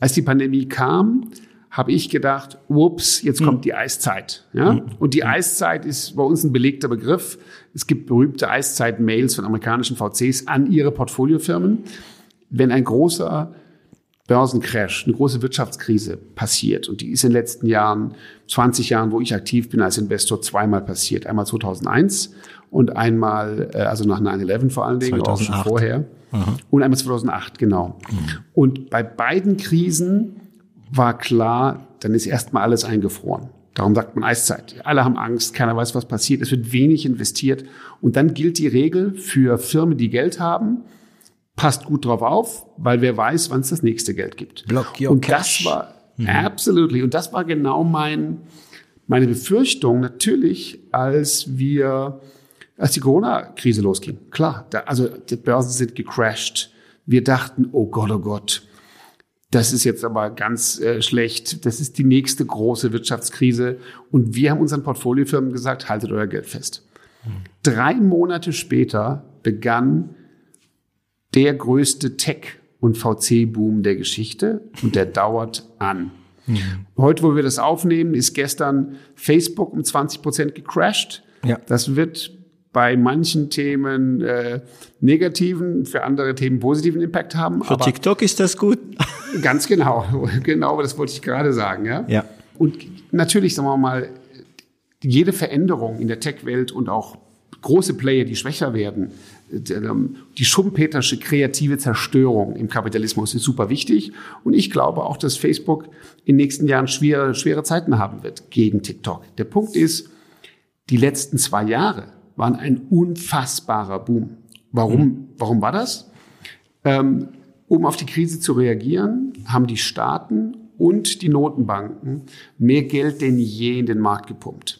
Als die Pandemie kam, habe ich gedacht, ups, jetzt kommt die Eiszeit. Ja? Und die Eiszeit ist bei uns ein belegter Begriff. Es gibt berühmte Eiszeit-Mails von amerikanischen VCs an ihre Portfoliofirmen. Wenn ein großer Börsencrash, eine große Wirtschaftskrise passiert, und die ist in den letzten Jahren, 20 Jahren, wo ich aktiv bin als Investor, zweimal passiert. Einmal 2001 und einmal, äh, also nach 9-11 vor allen Dingen, 2008. auch schon vorher. Aha. Und einmal 2008, genau. Mhm. Und bei beiden Krisen war klar, dann ist erstmal alles eingefroren. Darum sagt man Eiszeit. Alle haben Angst, keiner weiß, was passiert. Es wird wenig investiert. Und dann gilt die Regel für Firmen, die Geld haben, passt gut drauf auf, weil wer weiß, wann es das nächste Geld gibt. Block your Und cash. das war, mhm. absolutely. Und das war genau mein, meine Befürchtung natürlich, als wir als die Corona-Krise losging. Klar, da, also die Börsen sind gecrashed. Wir dachten, oh Gott, oh Gott, das ist jetzt aber ganz äh, schlecht. Das ist die nächste große Wirtschaftskrise. Und wir haben unseren Portfoliofirmen gesagt, haltet euer Geld fest. Mhm. Drei Monate später begann der größte Tech- und VC-Boom der Geschichte und der dauert an. Mhm. Heute, wo wir das aufnehmen, ist gestern Facebook um 20 Prozent gecrashed. Ja. Das wird bei manchen Themen äh, negativen, für andere Themen positiven Impact haben. Für TikTok ist das gut. ganz genau, genau, das wollte ich gerade sagen. Ja. ja. Und natürlich, sagen wir mal, jede Veränderung in der Tech-Welt und auch große Player, die schwächer werden, ähm, die schumpetersche kreative Zerstörung im Kapitalismus ist super wichtig. Und ich glaube auch, dass Facebook in den nächsten Jahren schwere, schwere Zeiten haben wird gegen TikTok. Der Punkt ist, die letzten zwei Jahre waren ein unfassbarer Boom. Warum, mhm. warum war das? Ähm, um auf die Krise zu reagieren, haben die Staaten und die Notenbanken mehr Geld denn je in den Markt gepumpt.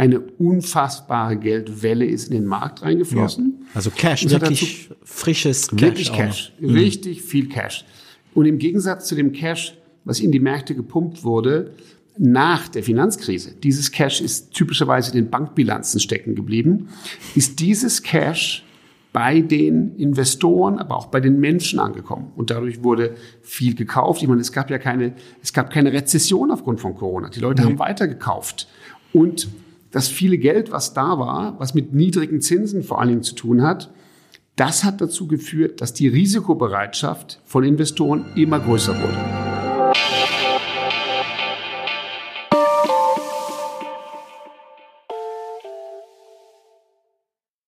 Eine unfassbare Geldwelle ist in den Markt reingeflossen. Ja. Also Cash, wirklich frisches Cash. Wirklich Cash, mhm. richtig viel Cash. Und im Gegensatz zu dem Cash, was in die Märkte gepumpt wurde, nach der Finanzkrise, dieses Cash ist typischerweise in den Bankbilanzen stecken geblieben, ist dieses Cash bei den Investoren, aber auch bei den Menschen angekommen. Und dadurch wurde viel gekauft. Ich meine, es gab ja keine, es gab keine Rezession aufgrund von Corona. Die Leute mhm. haben weitergekauft. Und das viele Geld, was da war, was mit niedrigen Zinsen vor allen Dingen zu tun hat, das hat dazu geführt, dass die Risikobereitschaft von Investoren immer größer wurde.